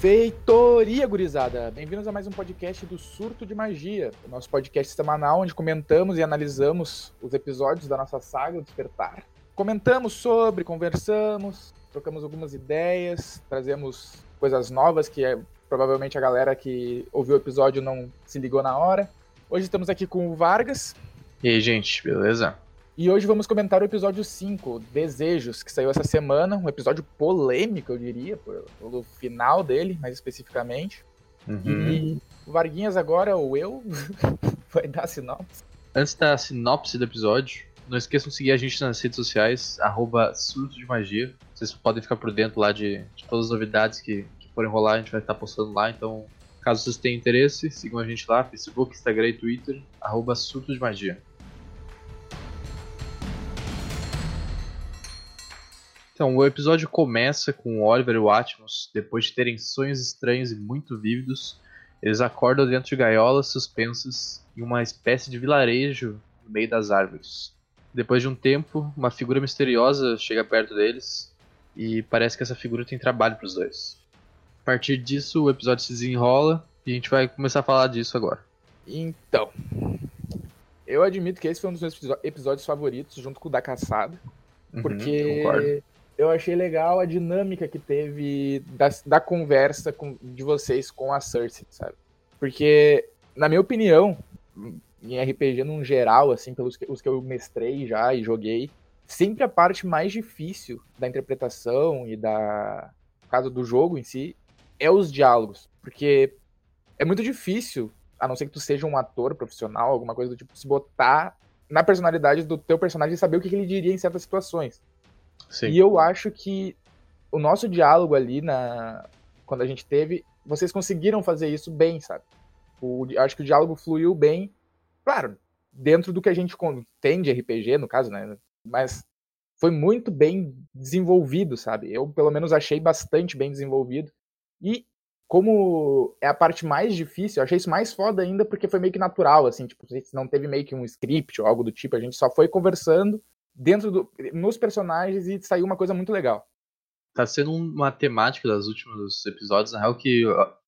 Feitoria, gurizada! Bem-vindos a mais um podcast do Surto de Magia, o nosso podcast semanal onde comentamos e analisamos os episódios da nossa saga Despertar. Comentamos sobre, conversamos, trocamos algumas ideias, trazemos coisas novas que é, provavelmente a galera que ouviu o episódio não se ligou na hora. Hoje estamos aqui com o Vargas. E aí, gente, beleza? E hoje vamos comentar o episódio 5, Desejos, que saiu essa semana. Um episódio polêmico, eu diria, pelo final dele, mais especificamente. Uhum. E o Varguinhas agora, ou eu, vai dar a sinopse. Antes da sinopse do episódio, não esqueçam de seguir a gente nas redes sociais, arroba Surto de Magia. Vocês podem ficar por dentro lá de, de todas as novidades que, que forem rolar, a gente vai estar postando lá. Então, caso vocês tenham interesse, sigam a gente lá, Facebook, Instagram e Twitter, arroba Surto de Magia. Então, o episódio começa com Oliver e o Atmos, depois de terem sonhos estranhos e muito vívidos, eles acordam dentro de gaiolas suspensas em uma espécie de vilarejo no meio das árvores. Depois de um tempo, uma figura misteriosa chega perto deles e parece que essa figura tem trabalho para os dois. A partir disso, o episódio se desenrola e a gente vai começar a falar disso agora. Então, eu admito que esse foi um dos meus episódios favoritos, junto com o da caçada, uhum, porque eu achei legal a dinâmica que teve da, da conversa com, de vocês com a Cersei, sabe? Porque, na minha opinião, em RPG num geral, assim, pelos que, os que eu mestrei já e joguei, sempre a parte mais difícil da interpretação e da no caso do jogo em si é os diálogos, porque é muito difícil, a não ser que tu seja um ator profissional, alguma coisa do tipo, se botar na personalidade do teu personagem e saber o que, que ele diria em certas situações. Sim. E eu acho que o nosso diálogo ali, na quando a gente teve, vocês conseguiram fazer isso bem, sabe? O, acho que o diálogo fluiu bem, claro, dentro do que a gente tem de RPG, no caso, né? Mas foi muito bem desenvolvido, sabe? Eu, pelo menos, achei bastante bem desenvolvido. E como é a parte mais difícil, eu achei isso mais foda ainda porque foi meio que natural, assim, tipo, não teve meio que um script ou algo do tipo, a gente só foi conversando dentro do, nos personagens e saiu uma coisa muito legal. Tá sendo uma temática dos últimos episódios, na real que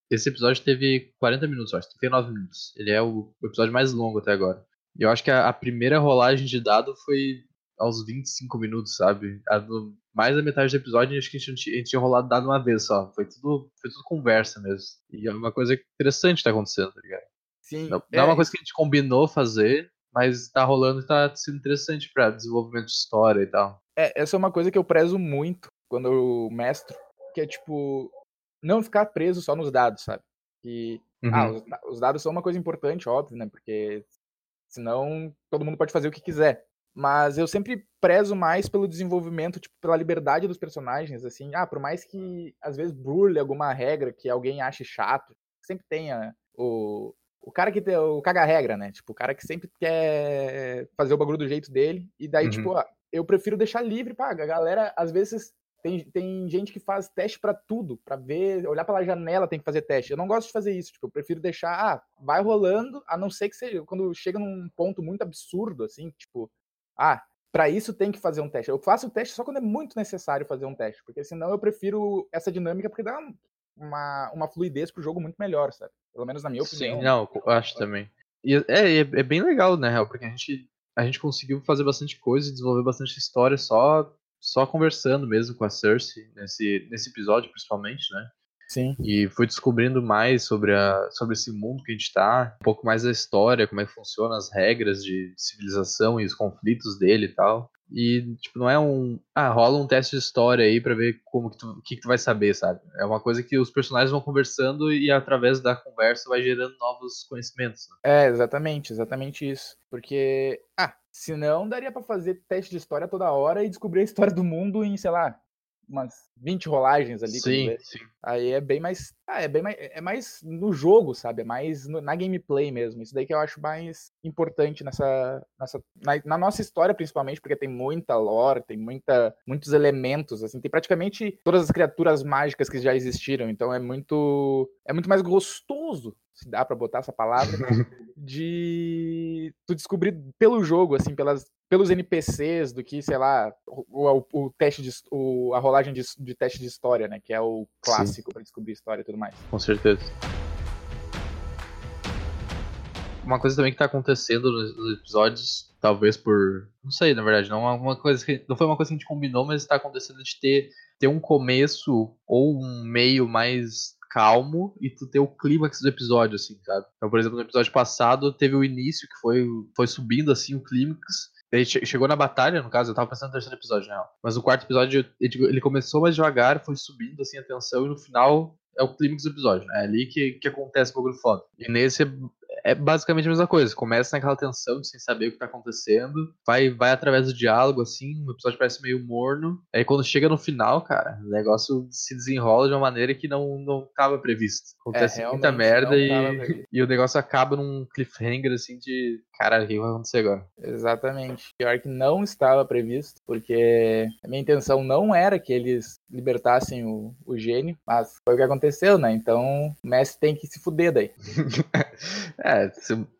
esse episódio teve 40 minutos, acho, 39 minutos. Ele é o episódio mais longo até agora. Eu acho que a, a, primeira rolagem de dado foi aos 25 minutos, sabe? A do, mais da metade do episódio, acho que a gente, a gente tinha rolado dado uma vez só. Foi tudo, foi tudo conversa mesmo. E é uma coisa interessante tá acontecendo, tá ligado? Sim. Não, é, não é uma coisa que a gente combinou fazer, mas tá rolando e tá sendo interessante para desenvolvimento de história e tal. É, essa é uma coisa que eu prezo muito quando eu mestro, que é tipo não ficar preso só nos dados, sabe? Que ah, uhum. ah, os, os, dados são uma coisa importante, óbvio, né? Porque senão todo mundo pode fazer o que quiser. Mas eu sempre prezo mais pelo desenvolvimento, tipo, pela liberdade dos personagens, assim. Ah, por mais que às vezes burle alguma regra que alguém ache chato, sempre tenha o, o cara que tem o caga-regra, né? Tipo, o cara que sempre quer fazer o bagulho do jeito dele. E daí, uhum. tipo, eu prefiro deixar livre, paga. A galera, às vezes, tem, tem gente que faz teste para tudo, para ver, olhar pela janela tem que fazer teste. Eu não gosto de fazer isso, tipo, eu prefiro deixar, ah, vai rolando, a não ser que seja, quando chega num ponto muito absurdo, assim, tipo, ah, para isso tem que fazer um teste. Eu faço o teste só quando é muito necessário fazer um teste, porque senão eu prefiro essa dinâmica, porque dá uma, uma fluidez pro jogo muito melhor, sabe? Pelo menos na minha opinião. Sim, não, eu acho também. E é, é, é bem legal, né, Real? Porque a gente, a gente conseguiu fazer bastante coisa e desenvolver bastante história só, só conversando mesmo com a Cersei, nesse, nesse episódio principalmente, né? Sim. E fui descobrindo mais sobre, a, sobre esse mundo que a gente tá, um pouco mais da história, como é que funciona as regras de civilização e os conflitos dele e tal. E, tipo, não é um. Ah, rola um teste de história aí pra ver como que tu, que, que tu vai saber, sabe? É uma coisa que os personagens vão conversando e através da conversa vai gerando novos conhecimentos. Né? É, exatamente, exatamente isso. Porque, ah, senão daria para fazer teste de história toda hora e descobrir a história do mundo em, sei lá, umas 20 rolagens ali. Sim, sim. Aí é bem mais. Ah, é bem mais. É mais no jogo, sabe? É mais no, na gameplay mesmo. Isso daí que eu acho mais importante nessa. nessa na, na, nossa história, principalmente, porque tem muita lore, tem muita, muitos elementos. Assim, tem praticamente todas as criaturas mágicas que já existiram. Então é muito. É muito mais gostoso se dá para botar essa palavra, de tu descobrir pelo jogo, assim, pelas, pelos NPCs do que, sei lá, o, o, o teste de, o, a rolagem de, de, teste de história, né? Que é o clássico para descobrir história e tudo mais. Com certeza. Uma coisa também que tá acontecendo nos episódios, talvez por. Não sei, na verdade, não, é uma coisa que, não foi uma coisa que a gente combinou, mas está acontecendo de ter, ter um começo ou um meio mais calmo e tu ter o clímax do episódio, assim, sabe? Então, por exemplo, no episódio passado teve o início que foi, foi subindo, assim, o clímax. Ele chegou na batalha, no caso, eu tava pensando no terceiro episódio, na real. Mas o quarto episódio, ele começou mais devagar, foi subindo, assim, a tensão, e no final é o clímax do episódio, né? É ali que, que acontece o bagulho foda. E nesse é basicamente a mesma coisa. Começa naquela tensão de sem saber o que tá acontecendo. Vai, vai através do diálogo, assim. O episódio parece meio morno. Aí quando chega no final, cara, o negócio se desenrola de uma maneira que não, não tava previsto. Acontece é, muita merda e, e o negócio acaba num cliffhanger, assim, de caralho, o que vai acontecer agora? Exatamente. Pior que não estava previsto, porque a minha intenção não era que eles libertassem o, o gênio, mas foi o que aconteceu, né? Então o Messi tem que se fuder daí. é, é,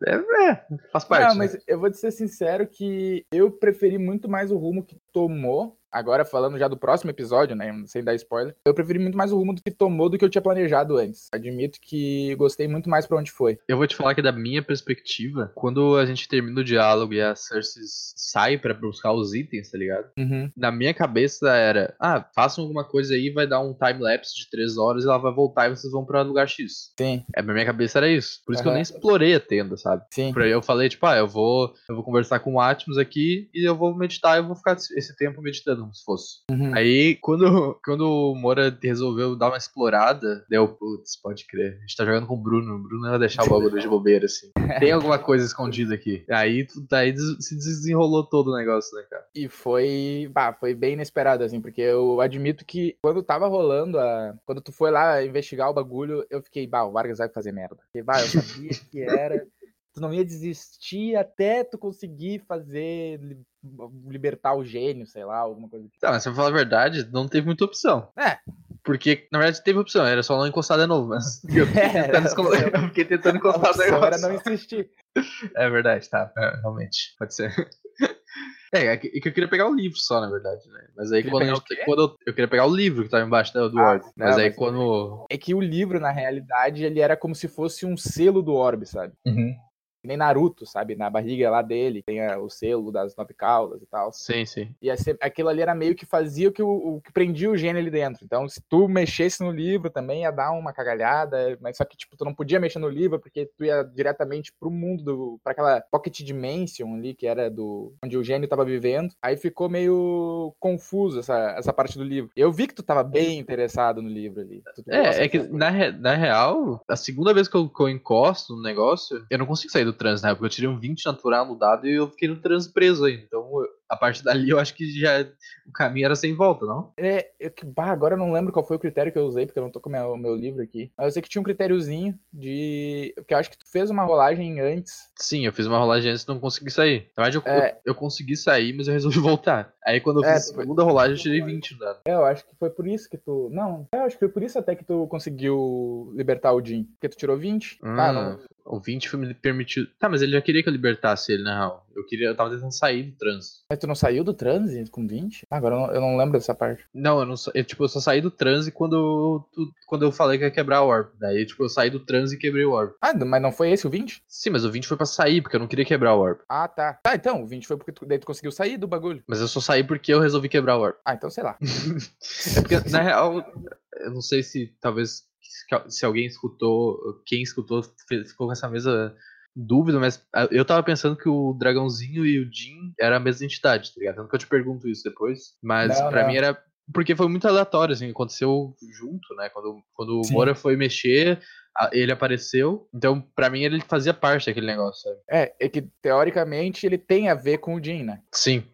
é, faz parte. Não, né? mas eu vou te ser sincero que eu preferi muito mais o rumo que tomou agora falando já do próximo episódio, né, sem dar spoiler, eu preferi muito mais o rumo do que tomou do que eu tinha planejado antes. Admito que gostei muito mais para onde foi. Eu vou te falar que da minha perspectiva, quando a gente termina o diálogo e a Cersei sai para buscar os itens, tá ligado? Uhum. Na minha cabeça era, ah, façam alguma coisa aí, vai dar um time-lapse de três horas e ela vai voltar e vocês vão para lugar X. Sim. É, na minha cabeça era isso. Por isso uhum. que eu nem explorei a tenda, sabe? Sim. Por aí eu falei, tipo, ah, eu vou, eu vou conversar com o Atmos aqui e eu vou meditar, eu vou ficar esse tempo meditando como se fosse. Uhum. Aí, quando, quando o Moura resolveu dar uma explorada, deu, putz, pode crer. A gente tá jogando com o Bruno. O Bruno ia deixar o bagulho de bobeira, assim. Tem alguma coisa escondida aqui. Aí, aí se desenrolou todo o negócio, né, cara? E foi, bah, foi bem inesperado, assim, porque eu admito que quando tava rolando a. Quando tu foi lá investigar o bagulho, eu fiquei, bah, o Vargas vai fazer merda. Porque, bah, eu sabia que era tu não ia desistir até tu conseguir fazer libertar o gênio, sei lá, alguma coisa. Tá, mas se eu falar a verdade, não teve muita opção. É. Porque, na verdade, teve opção, era só não encostar de novo, mas eu fiquei é, tentando, é, eu fiquei tentando encostar de novo. Era não insistir. É verdade, tá. É, realmente, pode ser. É, é que eu queria pegar o livro só, na verdade, né? Mas aí quando, gente, quando eu, eu, queria pegar o livro que tava embaixo do ah, orbe. Mas não, aí mas quando. É que o livro, na realidade, ele era como se fosse um selo do orbe, sabe? Uhum nem Naruto, sabe? Na barriga lá dele, tem o selo das nove caudas e tal. Sim, sim. E aquilo ali era meio que fazia o que, o, o que prendia o gênio ali dentro. Então, se tu mexesse no livro também ia dar uma cagalhada, mas só que, tipo, tu não podia mexer no livro porque tu ia diretamente pro mundo, do, pra aquela Pocket Dimension ali, que era do onde o gênio tava vivendo. Aí ficou meio confuso essa, essa parte do livro. Eu vi que tu tava bem interessado no livro ali. Tu, tu é, é que na, re, na real, a segunda vez que eu, que eu encosto no negócio, eu não consigo sair do trans, né? Porque eu tirei um 20 natural no dado e eu fiquei no trans preso aí. Então, a partir dali eu acho que já o caminho era sem volta, não? É, eu, bah, agora eu não lembro qual foi o critério que eu usei, porque eu não tô com o meu, meu livro aqui. Mas eu sei que tinha um critériozinho de. Porque eu acho que tu fez uma rolagem antes. Sim, eu fiz uma rolagem antes e não consegui sair. Na verdade, eu, é... eu, eu, consegui sair, mas eu resolvi voltar. Aí quando eu é, fiz a segunda rolagem, eu tirei 20 no dado. É, eu acho que foi por isso que tu. Não, é, eu acho que foi por isso até que tu conseguiu libertar o Jim. Porque tu tirou 20. Hum. Ah, não. O 20 foi me permitiu. Tá, mas ele já queria que eu libertasse ele, na real. Eu queria, eu tava tentando sair do trânsito. Mas tu não saiu do transe com 20? Ah, agora eu não, eu não, lembro dessa parte. Não, eu não eu, tipo, eu só saí do transe quando, eu, quando eu falei que ia quebrar o orb. Daí, tipo, eu saí do transe e quebrei o orb. Ah, mas não foi esse o 20? Sim, mas o 20 foi pra sair, porque eu não queria quebrar o orb. Ah, tá. Tá, então, o 20 foi porque tu, daí tu conseguiu sair do bagulho. Mas eu só saí porque eu resolvi quebrar o orb. Ah, então sei lá. é porque, na real, eu não sei se talvez se alguém escutou, quem escutou ficou com essa mesma dúvida, mas eu tava pensando que o Dragãozinho e o Jin era a mesma entidade, tá ligado? Tanto que eu te pergunto isso depois. Mas para mim era. Porque foi muito aleatório, assim, aconteceu junto, né? Quando, quando o Mora foi mexer, ele apareceu, então para mim ele fazia parte daquele negócio, sabe? É, é que teoricamente ele tem a ver com o Jin, né? Sim.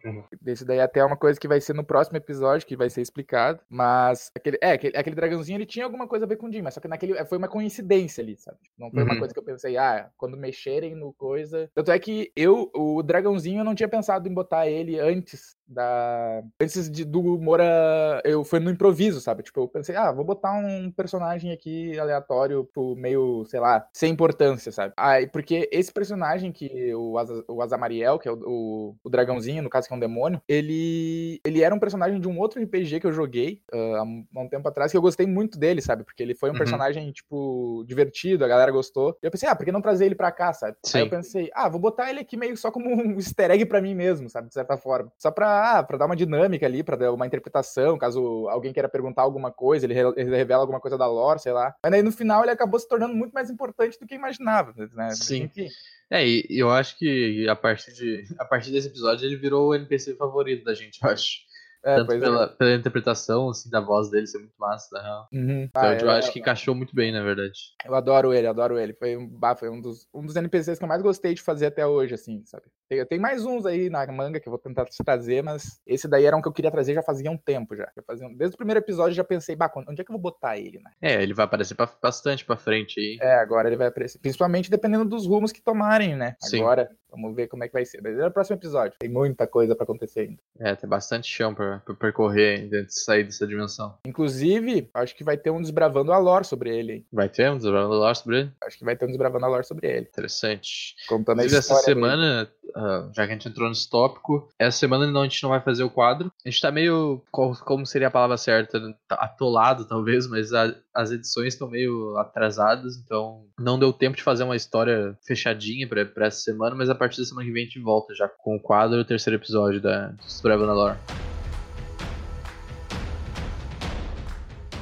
Esse daí até é uma coisa que vai ser no próximo episódio, que vai ser explicado, mas aquele, é, aquele, aquele dragãozinho ele tinha alguma coisa a ver com o Jin, mas só que naquele foi uma coincidência ali, sabe? Não foi uhum. uma coisa que eu pensei, ah, quando mexerem no coisa. Tanto é que eu, o dragãozinho, eu não tinha pensado em botar ele antes da. Antes de, do Mora. Eu fui no improviso, sabe? Tipo, eu pensei, ah, vou botar um personagem aqui aleatório pro meio, meio, sei lá, sem importância, sabe? Aí, porque esse personagem que o, Asa, o Azamariel, que é o, o, o, dragãozinho, no caso que é um demônio, ele, ele era um personagem de um outro RPG que eu joguei uh, há, um, há, um, tempo atrás, que eu gostei muito dele, sabe? Porque ele foi um uhum. personagem, tipo, divertido, a galera gostou. E eu pensei, ah, por que não trazer ele pra cá, sabe? Sim. Aí eu pensei, ah, vou botar ele aqui meio só como um easter egg pra mim mesmo, sabe? De certa forma. Só pra, ah, pra dar uma dinâmica ali, pra dar uma interpretação, caso alguém queira perguntar alguma coisa, ele, re ele revela alguma coisa da lore, sei lá. Mas aí no final ele acabou se tornando muito mais importante do que imaginava, né? Sim. Enfim. É, e eu acho que a partir, de, a partir desse episódio ele virou o NPC favorito da gente, eu acho. É, Tanto pela, é. pela, interpretação assim, da voz dele ser muito massa, na real. Uhum. Então, ah, eu, acho que encaixou muito bem, na verdade. Eu adoro ele, adoro ele. Foi, um, foi um, dos, um dos NPCs que eu mais gostei de fazer até hoje, assim, sabe? Tem, tem mais uns aí na manga que eu vou tentar trazer, mas esse daí era um que eu queria trazer já fazia um tempo já. Fazia, desde o primeiro episódio eu já pensei, bah, onde é que eu vou botar ele, né? É, ele vai aparecer pra, bastante pra frente aí. É, agora ele vai aparecer. Principalmente dependendo dos rumos que tomarem, né? Sim. Agora, vamos ver como é que vai ser. Mas é o próximo episódio. Tem muita coisa pra acontecer ainda. É, tem bastante chão pra, pra percorrer ainda de sair dessa dimensão. Inclusive, acho que vai ter um desbravando a lore sobre ele. Hein? Vai ter um desbravando a lore sobre ele? Acho que vai ter um desbravando a lore sobre ele. Interessante. Contando Inclusive, a história. Essa semana, uh, já que a gente entrou nesse tópico, essa semana não, a gente não vai fazer o quadro. A gente tá meio. Como seria a palavra certa? Tá atolado, talvez, mas a, as edições estão meio atrasadas, então não deu tempo de fazer uma história fechadinha pra, pra essa semana, mas a partir da semana que vem a gente volta já com o quadro o terceiro episódio da Desbravando a Lore.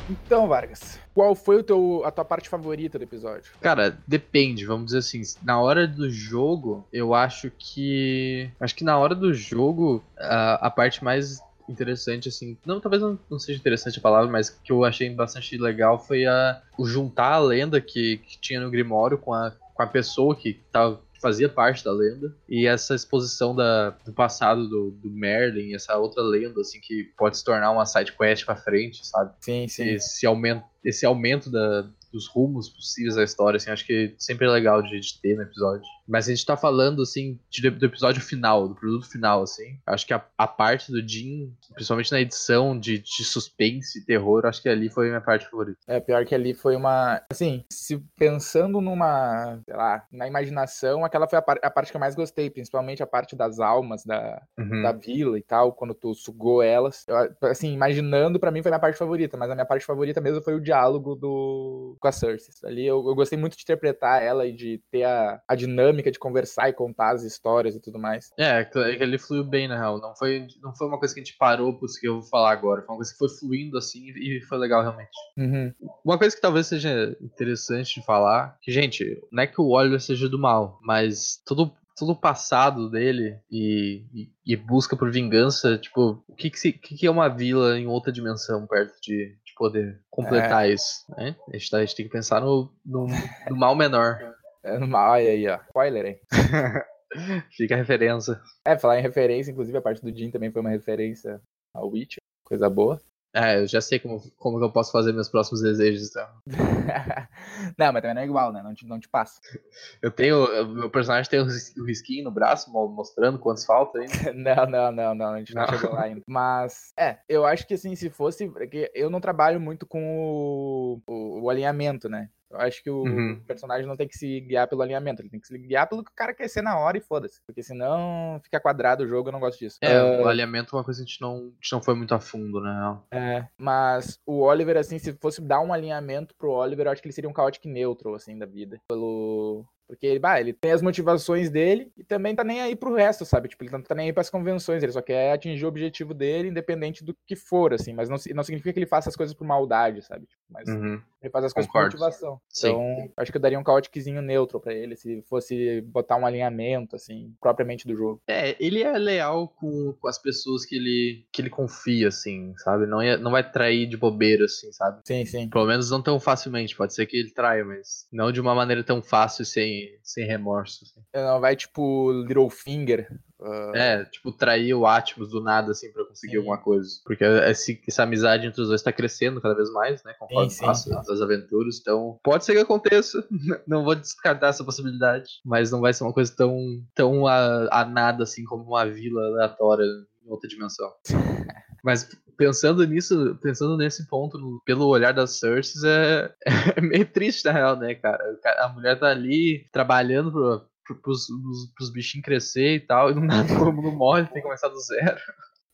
Então, Vargas, qual foi o teu, a tua parte favorita do episódio? Cara, depende, vamos dizer assim. Na hora do jogo, eu acho que. Acho que na hora do jogo, a, a parte mais interessante, assim. Não, talvez não, não, seja interessante a palavra, mas que eu achei bastante legal foi a, o juntar a lenda que, que tinha no Grimório com a, com a pessoa que tava fazia parte da lenda. E essa exposição da, do passado do, do, Merlin, essa outra lenda, assim, que pode se tornar uma side quest pra frente, sabe? Sim, sim. Esse aumento, esse aumento da, dos rumos possíveis da história, assim, acho que sempre é legal de, de ter no episódio. Mas a gente tá falando, assim, de, do episódio final, do produto final, assim. Acho que a, a parte do Jim, principalmente na edição de, de suspense e terror, acho que ali foi a minha parte favorita. É, pior que ali foi uma. Assim, se pensando numa. sei lá, na imaginação, aquela foi a, par, a parte que eu mais gostei, principalmente a parte das almas da, uhum. da vila e tal, quando tu sugou elas. Eu, assim, imaginando, para mim foi a minha parte favorita, mas a minha parte favorita mesmo foi o diálogo do com a Cersei. Ali eu, eu gostei muito de interpretar ela e de ter a, a dinâmica de conversar e contar as histórias e tudo mais. É, ele fluiu bem, na real. Não foi, não foi uma coisa que a gente parou por isso que eu vou falar agora. Foi uma coisa que foi fluindo assim e foi legal realmente. Uhum. Uma coisa que talvez seja interessante de falar, que, gente, não é que o Oliver seja do mal, mas todo todo o passado dele e, e, e, busca por vingança, tipo, o que que, se, que que, é uma vila em outra dimensão perto de, poder completar é. isso. Né? A, gente tá, a, gente tem que pensar no, no, no mal menor. É mal, aí, ó. Spoiler, hein? Fica a referência. É, falar em referência, inclusive a parte do Jim também foi uma referência ao Witcher. Coisa boa. É, eu já sei como, como eu posso fazer meus próximos desejos, então. não, mas também não é igual, né? Não te, não te passa. Eu tenho. Meu personagem tem o risquinho no braço, mostrando quantos falta ainda. não, não, não, não. A gente não, não chegou lá ainda. Mas, é, eu acho que assim, se fosse. Porque eu não trabalho muito com o, o, o alinhamento, né? Eu acho que o uhum. personagem não tem que se guiar pelo alinhamento, ele tem que se guiar pelo que o cara quer ser na hora e foda-se. Porque senão fica quadrado o jogo, eu não gosto disso. É, uh... o alinhamento é uma coisa que a gente, não, a gente não foi muito a fundo, né? É, mas o Oliver, assim, se fosse dar um alinhamento pro Oliver, eu acho que ele seria um chaotic neutral, assim, da vida. Pelo, porque ele, bah, ele tem as motivações dele e também tá nem aí pro resto, sabe? Tipo, ele não tá nem aí pras convenções, ele só quer atingir o objetivo dele, independente do que for, assim. Mas não, não significa que ele faça as coisas por maldade, sabe? Tipo, mas uhum. Ele faz as coisas por motivação. Sim. Então, acho que eu daria um caóticozinho neutro para ele, se fosse botar um alinhamento, assim, propriamente do jogo. É, ele é leal com, com as pessoas que ele, que ele confia, assim, sabe? Não, ia, não vai trair de bobeira, assim, sabe? Sim, sim. Pelo menos não tão facilmente. Pode ser que ele traia, mas não de uma maneira tão fácil sem sem, remorso. Assim. Não, vai tipo Littlefinger. Uh... É, tipo, trair o Atmos do nada, assim, pra conseguir sim. alguma coisa. Porque esse, essa amizade entre os dois tá crescendo cada vez mais, né? Conforme passa as aventuras. Então, pode ser que aconteça. não vou descartar essa possibilidade. Mas não vai ser uma coisa tão, tão a, a nada, assim, como uma vila aleatória em outra dimensão. Mas pensando nisso, pensando nesse ponto, pelo olhar das Cersei, é, é meio triste, na real, né, cara? A mulher tá ali trabalhando pro, pros, pros, pros bichinhos crescer e tal, e não, todo mundo morre, tem que começar do zero.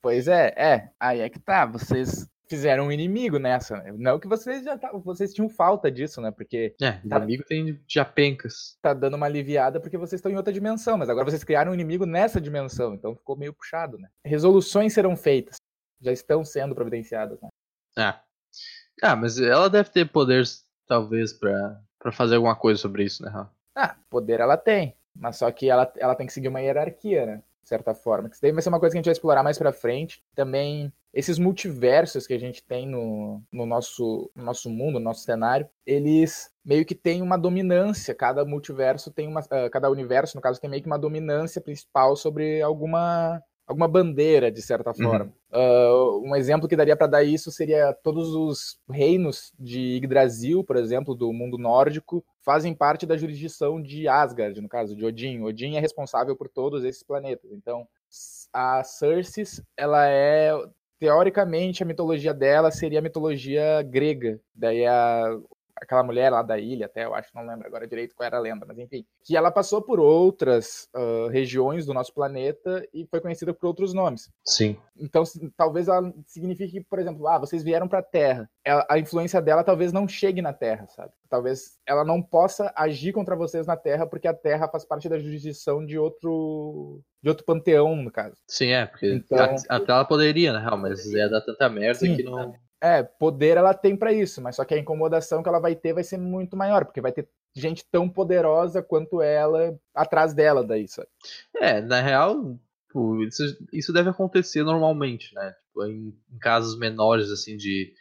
Pois é, é. Aí é que tá. Vocês fizeram um inimigo nessa. Né? Não que vocês já tavam, vocês tinham falta disso, né? Porque. É, tá, inimigo tem japencas. Tá dando uma aliviada porque vocês estão em outra dimensão, mas agora vocês criaram um inimigo nessa dimensão, então ficou meio puxado, né? Resoluções serão feitas. Já estão sendo providenciadas, né? Ah. Ah, mas ela deve ter poderes, talvez, para fazer alguma coisa sobre isso, né? Ah, poder ela tem. Mas só que ela, ela tem que seguir uma hierarquia, né? De certa forma. Isso daí vai ser uma coisa que a gente vai explorar mais pra frente. Também esses multiversos que a gente tem no, no, nosso, no nosso mundo, no nosso cenário, eles meio que têm uma dominância. Cada multiverso tem uma. Uh, cada universo, no caso, tem meio que uma dominância principal sobre alguma alguma bandeira, de certa uhum. forma. Uhum. Uh, um exemplo que daria para dar isso seria todos os reinos de Yggdrasil, por exemplo, do mundo nórdico, fazem parte da jurisdição de Asgard, no caso de Odin. Odin é responsável por todos esses planetas. Então, a Cersei, ela é teoricamente a mitologia dela seria a mitologia grega. Daí a, aquela mulher lá da ilha, até eu acho, não lembro agora direito qual era a lenda, mas enfim, que ela passou por outras uh, regiões do nosso planeta e foi conhecida por outros nomes. Sim. Então, talvez ela signifique, por exemplo, ah, vocês vieram para a Terra. Ela, a influência dela talvez não chegue na Terra, sabe? Talvez ela não possa agir contra vocês na Terra porque a Terra faz parte da jurisdição de outro de outro panteão, no caso. Sim, é, porque então... até ela poderia, na real, mas ia dar tanta merda Sim, que não. É, poder ela tem para isso, mas só que a incomodação que ela vai ter vai ser muito maior, porque vai ter gente tão poderosa quanto ela atrás dela daí, sabe? É, na real, isso, isso deve acontecer normalmente, né? Tipo, em, em, casos menores, assim, de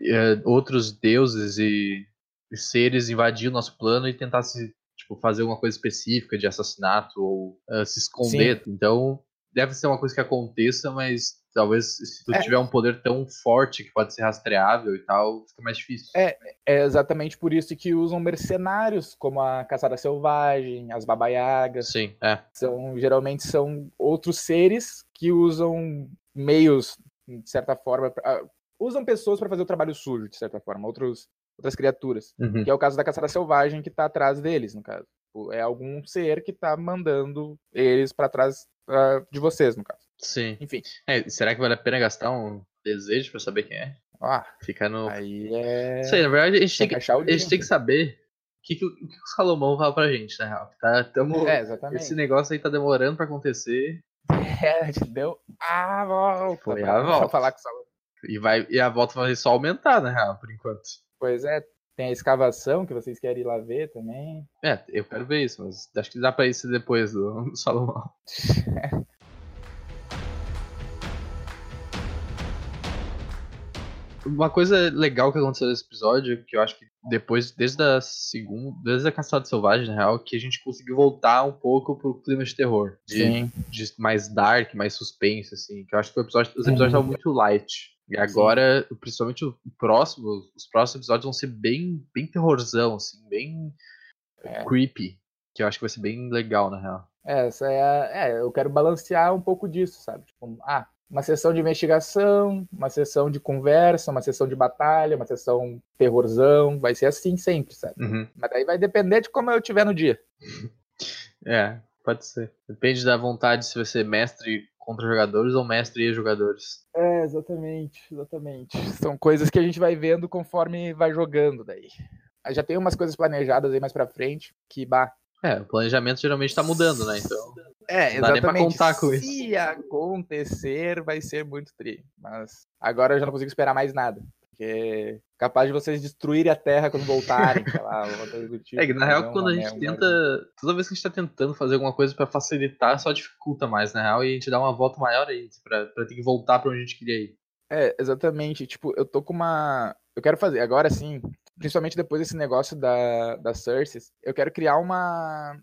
é, outros deuses e, e, seres invadir o nosso plano e tentar se, tipo, fazer uma coisa específica de assassinato ou uh, se esconder. Sim. Então, deve ser uma coisa que aconteça, mas talvez se tu é. tiver um poder tão forte que pode ser rastreável e tal, fica mais difícil. É, é exatamente por isso que usam mercenários, como a caçada selvagem, as babaiagas. Sim, é. São, geralmente são outros seres que usam meios, de certa forma, pra, usam pessoas para fazer o trabalho sujo, de certa forma, outros, outras criaturas. Uhum. Que é o caso da caçada selvagem que tá atrás deles, no caso. É algum ser que tá mandando eles para trás uh, de vocês, no caso. Sim. Enfim. É, será que vale a pena gastar um desejo pra saber quem é? Ah, fica no. Aí é. Sei, na verdade, a gente tem, tem que, a gente tem que saber o que, que, o, que o Salomão fala pra gente, na real. Tá, tamo... É, exatamente. Esse negócio aí tá demorando pra acontecer. É, a gente deu a volta. Foi a volta. falar com o Salomão. E, vai, e a volta vai só aumentar, na real, por enquanto. Pois é, tem a escavação que vocês querem ir lá ver também. É, eu quero ver isso, mas acho que dá pra isso depois do, do Salomão. Uma coisa legal que aconteceu nesse episódio, que eu acho que depois, desde a segunda, desde a Caçada Selvagem, na real, que a gente conseguiu voltar um pouco pro clima de terror. De, Sim. de mais dark, mais suspense, assim. Que eu acho que episódio, os episódios estavam muito light. E agora, Sim. principalmente o próximo, os próximos episódios vão ser bem, bem terrorzão, assim, bem é. creepy. Que eu acho que vai ser bem legal, na real. É, essa é, a, é, eu quero balancear um pouco disso, sabe? Tipo, ah, uma sessão de investigação, uma sessão de conversa, uma sessão de batalha, uma sessão terrorzão, vai ser assim sempre, sabe? Uhum. Mas daí vai depender de como eu tiver no dia. É, pode ser. Depende da vontade se vai ser mestre contra jogadores ou mestre e jogadores. É, exatamente, exatamente. São coisas que a gente vai vendo conforme vai jogando daí. Já tem umas coisas planejadas aí mais pra frente que, bah. É, o planejamento geralmente tá mudando, né? Então. É, exatamente. Não dá nem pra contar com isso. Se acontecer, vai ser muito tri. Mas agora eu já não consigo esperar mais nada. Porque capaz de vocês destruírem a Terra quando voltarem, sei lá, tipo, É que na real, quando a gente tenta. Toda vez que a gente tá tentando fazer alguma coisa para facilitar, só dificulta mais, na real, e a gente dá uma volta maior aí, pra, pra ter que voltar pra onde a gente queria ir. É, exatamente. Tipo, eu tô com uma. Eu quero fazer, agora sim, principalmente depois desse negócio da, da Cersei, eu quero criar uma.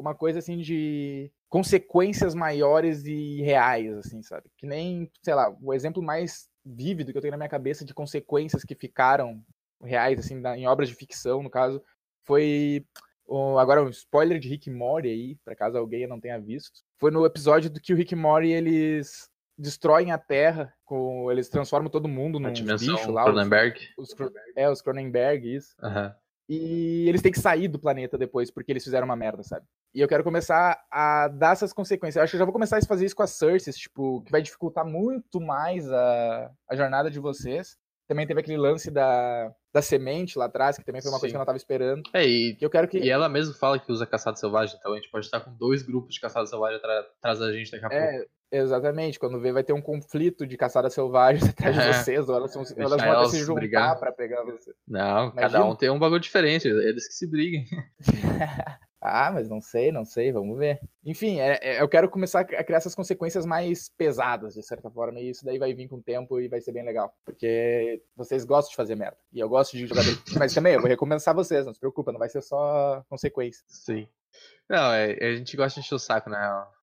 Uma coisa assim de consequências maiores e reais, assim, sabe? Que nem, sei lá, o exemplo mais vívido que eu tenho na minha cabeça de consequências que ficaram reais, assim, em obras de ficção, no caso, foi. agora, um spoiler de Rick Morty aí, para caso alguém não tenha visto. Foi no episódio do que o Rick Morty eles destroem a Terra, com, eles transformam todo mundo num bicho lá. Cronenberg. Os, os, é, os Cronenberg, isso. Uhum. E eles têm que sair do planeta depois, porque eles fizeram uma merda, sabe? E eu quero começar a dar essas consequências. Eu acho que eu já vou começar a fazer isso com a Cersei, tipo, que vai dificultar muito mais a, a jornada de vocês. Também teve aquele lance da, da semente lá atrás, que também foi uma Sim. coisa que eu não tava esperando. É, e, que eu quero que... e ela mesmo fala que usa caçado selvagem, então a gente pode estar com dois grupos de caçado selvagem atrás da gente daqui a é, pouco. Exatamente, quando vê vai ter um conflito de caçada selvagem atrás de é. vocês, ou elas, são, elas vão se juntar brigar. pra pegar você. Não, Imagina. cada um tem um bagulho diferente, eles que se briguem. ah, mas não sei, não sei, vamos ver. Enfim, é, é, eu quero começar a criar essas consequências mais pesadas, de certa forma, e isso daí vai vir com o tempo e vai ser bem legal. Porque vocês gostam de fazer merda. E eu gosto de jogar. mas também, eu vou recompensar vocês, não se preocupa, não vai ser só consequência. Sim. Não, é, a gente gosta de encher o saco, né?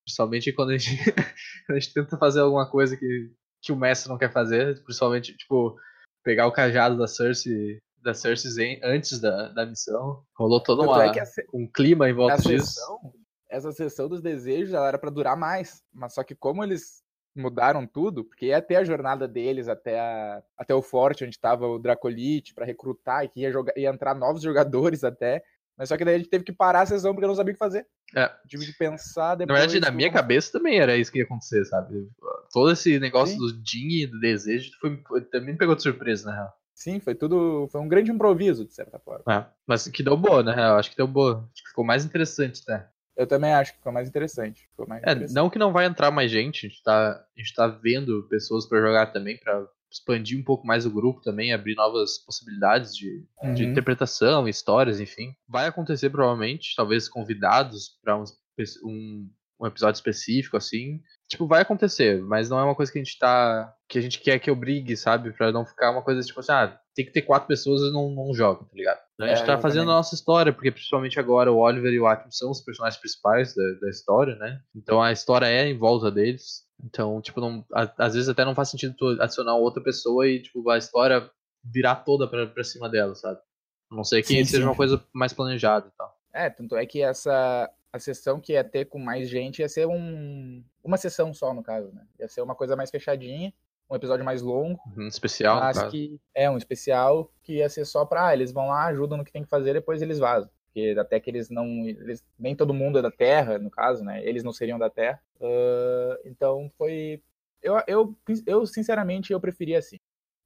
Principalmente quando a gente, a gente tenta fazer alguma coisa que, que o mestre não quer fazer. Principalmente, tipo, pegar o cajado da Cersei, da Cersei antes da, da missão. Rolou todo uma, é um clima em volta disso. Sessão, essa sessão dos desejos ela era para durar mais. Mas só que como eles mudaram tudo, porque ia ter a jornada deles até, a, até o forte, onde estava o Dracolite, para recrutar, e que ia, jogar, ia entrar novos jogadores até. Mas só que daí a gente teve que parar a sessão porque eu não sabia o que fazer. É. Tive que pensar depois. Na verdade, na minha cabeça também era isso que ia acontecer, sabe? Todo esse negócio Sim. do Jin e do desejo foi, também me pegou de surpresa, na real. Sim, foi tudo. Foi um grande improviso, de certa forma. É, mas que deu boa, na real. Acho que deu boa. Acho que ficou mais interessante, tá? Eu também acho que ficou mais interessante. Ficou mais é, interessante. não que não vai entrar mais gente, a gente tá, a gente tá vendo pessoas para jogar também, para expandir um pouco mais o grupo também, abrir novas possibilidades de, uhum. de interpretação, histórias, enfim. Vai acontecer provavelmente, talvez convidados para um, um, um, episódio específico, assim. Tipo, vai acontecer, mas não é uma coisa que a gente tá. que a gente quer que obrigue, sabe? Pra não ficar uma coisa tipo assim, ah, tem que ter quatro pessoas e não, não joga, tá ligado? A gente é, tá fazendo a nossa história, porque principalmente agora o Oliver e o Akim são os personagens principais da, da história, né? Então a história é em volta deles. Então, tipo, não, às vezes até não faz sentido tu adicionar outra pessoa e, tipo, a história virar toda pra, pra cima dela, sabe? A não sei que sim, seja sim. uma coisa mais planejada e tal. É, tanto é que essa a sessão que ia ter com mais gente ia ser um, uma sessão só, no caso, né? Ia ser uma coisa mais fechadinha, um episódio mais longo. Um especial, mas que É, um especial que ia ser só pra, ah, eles vão lá, ajudam no que tem que fazer, depois eles vazam porque até que eles não. Eles, nem todo mundo é da Terra, no caso, né? Eles não seriam da Terra. Uh, então foi. Eu, eu, eu, sinceramente, eu preferi assim.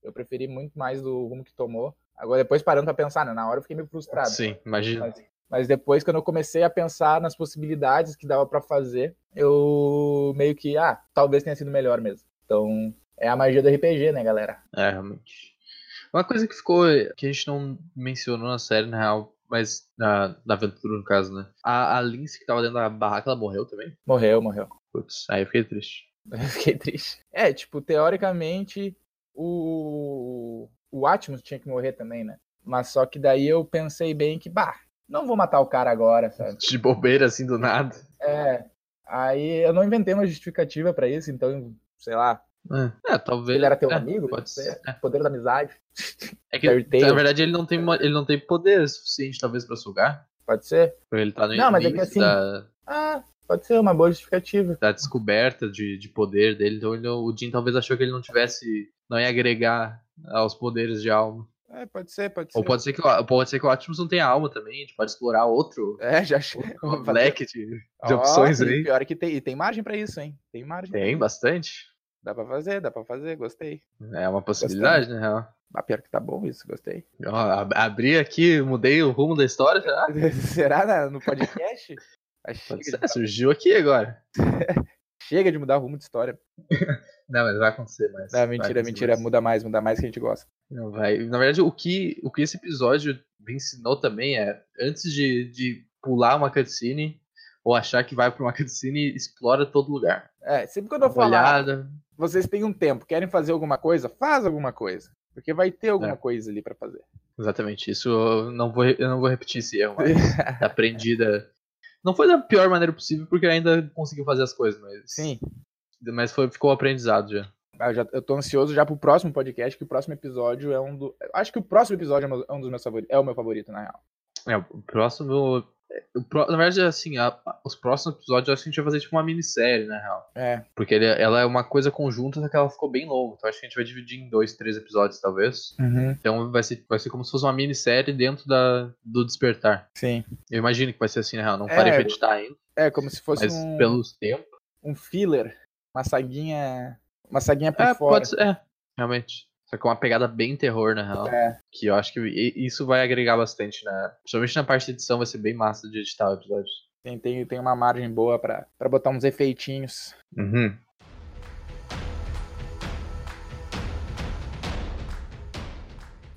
Eu preferi muito mais do rumo que tomou. Agora, depois parando pra pensar, né? Na hora eu fiquei meio frustrado. Sim, imagina. Mas, mas depois, quando eu comecei a pensar nas possibilidades que dava para fazer, eu meio que, ah, talvez tenha sido melhor mesmo. Então, é a magia do RPG, né, galera? É, realmente. Uma coisa que ficou, que a gente não mencionou na série, na real, mas na, na aventura, no caso, né? A, a Lince que tava dentro da barraca, ela morreu também? Morreu, morreu. Putz, aí eu fiquei triste. Eu fiquei triste. É, tipo, teoricamente, o, o Atmos tinha que morrer também, né? Mas só que daí eu pensei bem que, bah, não vou matar o cara agora, sabe? De bobeira, assim, do nada. É. Aí eu não inventei uma justificativa para isso, então, sei lá, é, é, talvez. Ele era teu é, amigo? Pode ser. É. Poder da amizade. É que, na verdade, ele não tem, ele não tem poder suficiente, talvez, pra sugar. Pode ser. Ele tá no Não, mas é que assim. Da... Ah, pode ser uma boa justificativa. Da descoberta de, de poder dele. Então ele, o Jim talvez achou que ele não tivesse. Não ia agregar aos poderes de alma. É, pode ser, pode ser. Ou pode ser que, pode ser que o Optimus não tenha alma também, a gente pode explorar outro. É, já achei. Um leque de, de oh, opções aí. Pior é que tem, tem margem pra isso, hein? Tem margem. Tem, bastante. Dá pra fazer, dá pra fazer, gostei. É uma possibilidade, gostei. né? Ah, pior que tá bom isso, gostei. Ó, abri aqui, mudei o rumo da história, será? será no podcast? Ser, surgiu aqui agora. chega de mudar o rumo de história. Não, mas vai acontecer mais. Não, mentira, mentira. Mais. Muda mais, muda mais que a gente gosta. Não, vai. Na verdade, o que, o que esse episódio me ensinou também é, antes de, de pular uma cutscene, ou achar que vai pra uma cutscene, explora todo lugar. É, sempre quando eu falar, vocês têm um tempo, querem fazer alguma coisa, faz alguma coisa. Porque vai ter alguma é. coisa ali para fazer. Exatamente, isso eu não vou, eu não vou repetir esse erro, mas aprendida. Não foi da pior maneira possível, porque ainda conseguiu fazer as coisas, mas. Sim. Mas foi, ficou aprendizado já. Ah, eu, já, eu tô ansioso já pro próximo podcast, que o próximo episódio é um do. Acho que o próximo episódio é um dos meus favoritos. É o meu favorito, na real. É, o próximo Na verdade, assim, a, os próximos episódios eu acho que a gente vai fazer tipo uma minissérie, na real. É. Porque ele, ela é uma coisa conjunta, só que ela ficou bem longa. Então acho que a gente vai dividir em dois, três episódios, talvez. Uhum. Então vai ser, vai ser como se fosse uma minissérie dentro da, do Despertar. Sim. Eu imagino que vai ser assim, na real. Não É, parei pra editar ainda. É, como se fosse Mas um, pelos tempos. um filler. Uma saguinha. Uma saguinha por É, fora. pode ser. É, realmente. Só que é uma pegada bem terror, na real. É. Que eu acho que isso vai agregar bastante, né? Principalmente na parte de edição vai ser bem massa de editar o episódio. Tem, tem, tem uma margem boa pra botar uns efeitinhos. Uhum.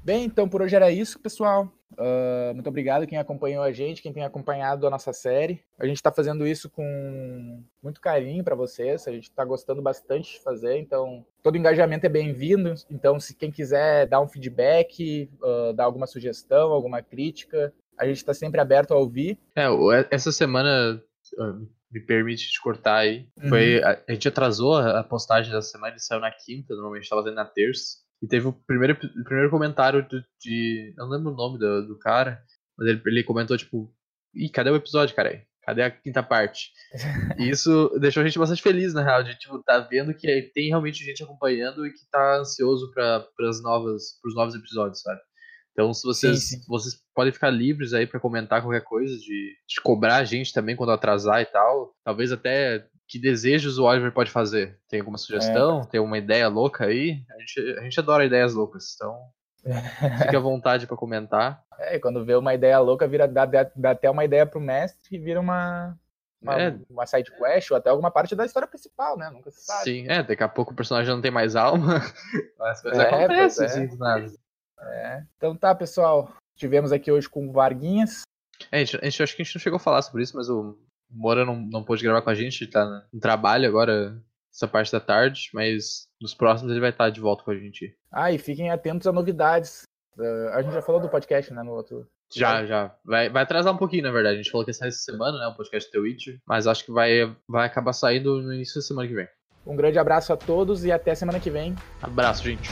Bem, então por hoje era isso, pessoal. Ah, muito obrigado quem acompanhou a gente, quem tem acompanhado a nossa série. A gente está fazendo isso com muito carinho para vocês. A gente está gostando bastante de fazer, então todo engajamento é bem-vindo. Então, se quem quiser dar um feedback, ah, dar alguma sugestão, alguma crítica, a gente está sempre aberto a ouvir. É, e- essa semana, ah, me permite te cortar aí, foi, a, a gente atrasou a, postagem dessa semana, ele saiu na quinta, normalmente estava fazendo na terça, e teve o primeiro, o primeiro comentário do- de, eu não lembro o nome do, do cara, mas ele, ele comentou, tipo, ih, cadê o episódio, cara? Cadê a quinta parte? E isso deixou a gente bastante feliz, na real, de, tipo, tá vendo que tem realmente gente acompanhando e que tá ansioso para as novas, pros novos episódios, sabe? Então, se vocês, Sim, sim. vocês podem ficar livres aí pra comentar qualquer coisa, de, de cobrar a gente também quando atrasar e tal. Talvez até que desejos o Oliver pode fazer. Tem alguma sugestão? Tem uma ideia louca aí? A gente, a gente adora ideias loucas, então fique à vontade pra comentar. É, quando vê uma ideia louca, vira, dá, dá- até uma ideia pro mestre e vira uma, uma, É. uma side quest ou até alguma parte da história principal, né? Nunca se sabe. Sim, é, daqui a pouco o personagem já não tem mais alma. As coisas É, acontecem, é. assim, do nada. Então tá, pessoal. Estivemos aqui hoje com o Varguinhas. É, a gente, a gente- acho que a gente não chegou a falar sobre isso, mas o Moura não, não pôde gravar com a gente, ele tá no trabalho agora, essa parte da tarde, mas nos próximos ele vai estar de volta com a gente. Ah, e fiquem atentos a novidades. Ah, a gente já falou do podcast, né, no outro. Já, já. Vai, vai atrasar um pouquinho, na verdade. A gente falou que ia sair essa semana, né? O podcast The Witcher. Mas acho que vai, vai acabar saindo no início da semana que vem. Um grande abraço a todos e até semana que vem. Abraço, gente.